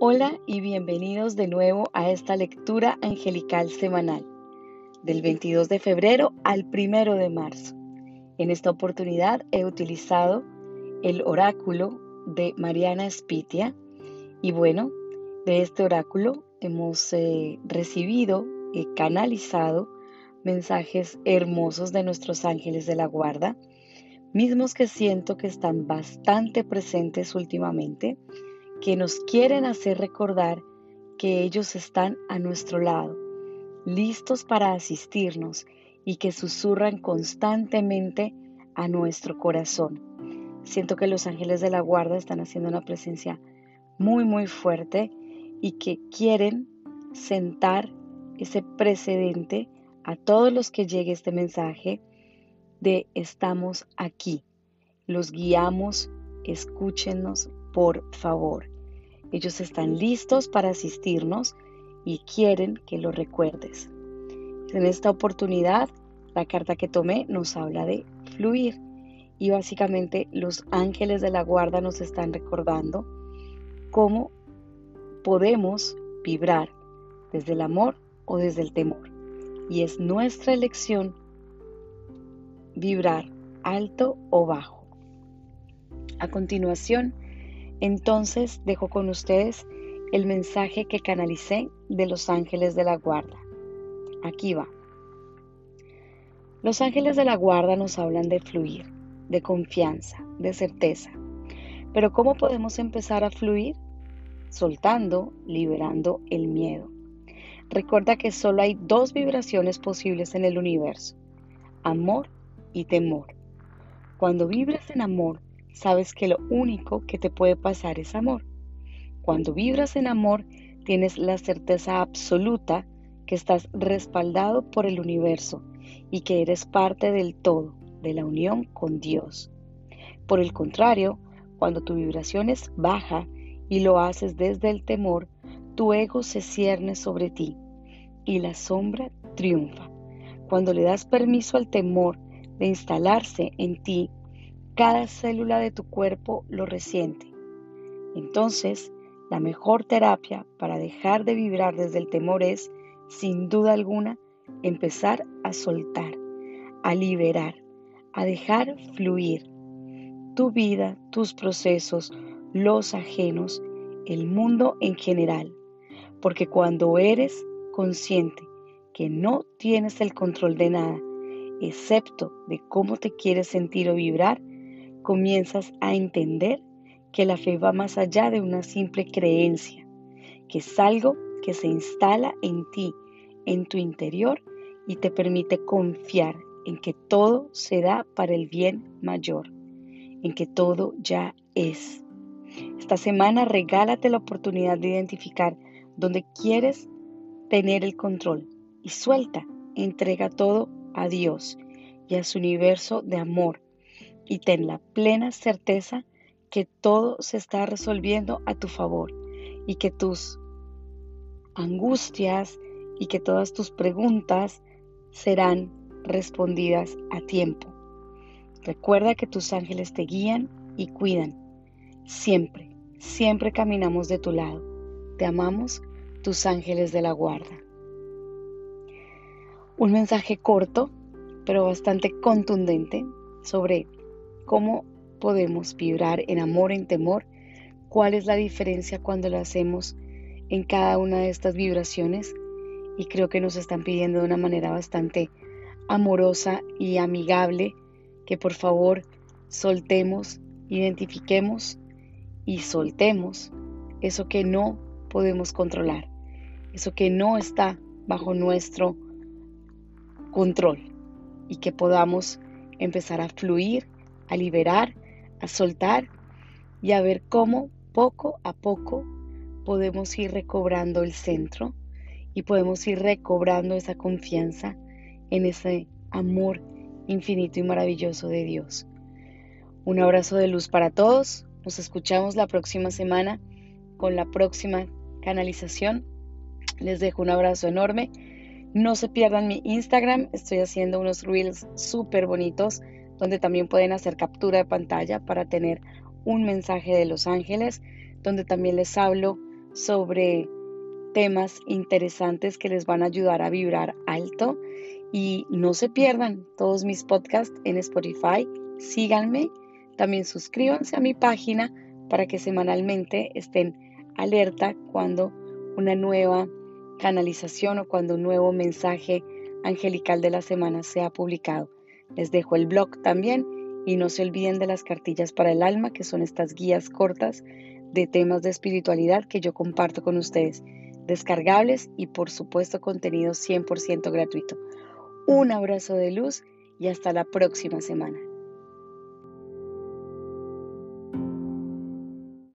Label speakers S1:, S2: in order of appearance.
S1: Hola y bienvenidos de nuevo a esta lectura angelical semanal del 22 de febrero al 1 de marzo. En esta oportunidad he utilizado el oráculo de Mariana Spitia y bueno, de este oráculo hemos eh, recibido y canalizado mensajes hermosos de nuestros ángeles de la guarda, mismos que siento que están bastante presentes últimamente que nos quieren hacer recordar que ellos están a nuestro lado, listos para asistirnos y que susurran constantemente a nuestro corazón. Siento que los ángeles de la guarda están haciendo una presencia muy, muy fuerte y que quieren sentar ese precedente a todos los que llegue este mensaje de estamos aquí. Los guiamos, escúchenos, por favor. Ellos están listos para asistirnos y quieren que lo recuerdes. En esta oportunidad, la carta que tomé nos habla de fluir y básicamente los ángeles de la guarda nos están recordando cómo podemos vibrar desde el amor o desde el temor. Y es nuestra elección vibrar alto o bajo. A continuación, entonces dejo con ustedes el mensaje que canalicé de los ángeles de la guarda. Aquí va. Los ángeles de la guarda nos hablan de fluir, de confianza, de certeza. Pero ¿cómo podemos empezar a fluir? Soltando, liberando el miedo. Recuerda que solo hay dos vibraciones posibles en el universo, amor y temor. Cuando vibras en amor, sabes que lo único que te puede pasar es amor. Cuando vibras en amor, tienes la certeza absoluta que estás respaldado por el universo y que eres parte del todo, de la unión con Dios. Por el contrario, cuando tu vibración es baja y lo haces desde el temor, tu ego se cierne sobre ti y la sombra triunfa. Cuando le das permiso al temor de instalarse en ti, cada célula de tu cuerpo lo resiente. Entonces, la mejor terapia para dejar de vibrar desde el temor es, sin duda alguna, empezar a soltar, a liberar, a dejar fluir tu vida, tus procesos, los ajenos, el mundo en general. Porque cuando eres consciente que no tienes el control de nada, excepto de cómo te quieres sentir o vibrar, comienzas a entender que la fe va más allá de una simple creencia, que es algo que se instala en ti, en tu interior y te permite confiar en que todo se da para el bien mayor, en que todo ya es. Esta semana regálate la oportunidad de identificar dónde quieres tener el control y suelta, entrega todo a Dios y a su universo de amor y ten la plena certeza que todo se está resolviendo a tu favor y que tus angustias y que todas tus preguntas serán respondidas a tiempo. Recuerda que tus ángeles te guían y cuidan. Siempre, siempre caminamos de tu lado. Te amamos, tus ángeles de la guarda. Un mensaje corto, pero bastante contundente sobre cómo podemos vibrar en amor, en temor, cuál es la diferencia cuando lo hacemos en cada una de estas vibraciones y creo que nos están pidiendo de una manera bastante amorosa y amigable que por favor soltemos, identifiquemos y soltemos eso que no podemos controlar, eso que no está bajo nuestro control y que podamos empezar a fluir a liberar, a soltar y a ver cómo poco a poco podemos ir recobrando el centro y podemos ir recobrando esa confianza en ese amor infinito y maravilloso de Dios. Un abrazo de luz para todos. Nos escuchamos la próxima semana con la próxima canalización. Les dejo un abrazo enorme. No se pierdan mi Instagram. Estoy haciendo unos reels súper bonitos donde también pueden hacer captura de pantalla para tener un mensaje de los ángeles, donde también les hablo sobre temas interesantes que les van a ayudar a vibrar alto. Y no se pierdan todos mis podcasts en Spotify. Síganme. También suscríbanse a mi página para que semanalmente estén alerta cuando una nueva canalización o cuando un nuevo mensaje angelical de la semana sea publicado. Les dejo el blog también y no se olviden de las cartillas para el alma, que son estas guías cortas de temas de espiritualidad que yo comparto con ustedes, descargables y por supuesto contenido 100% gratuito. Un abrazo de luz y hasta la próxima semana.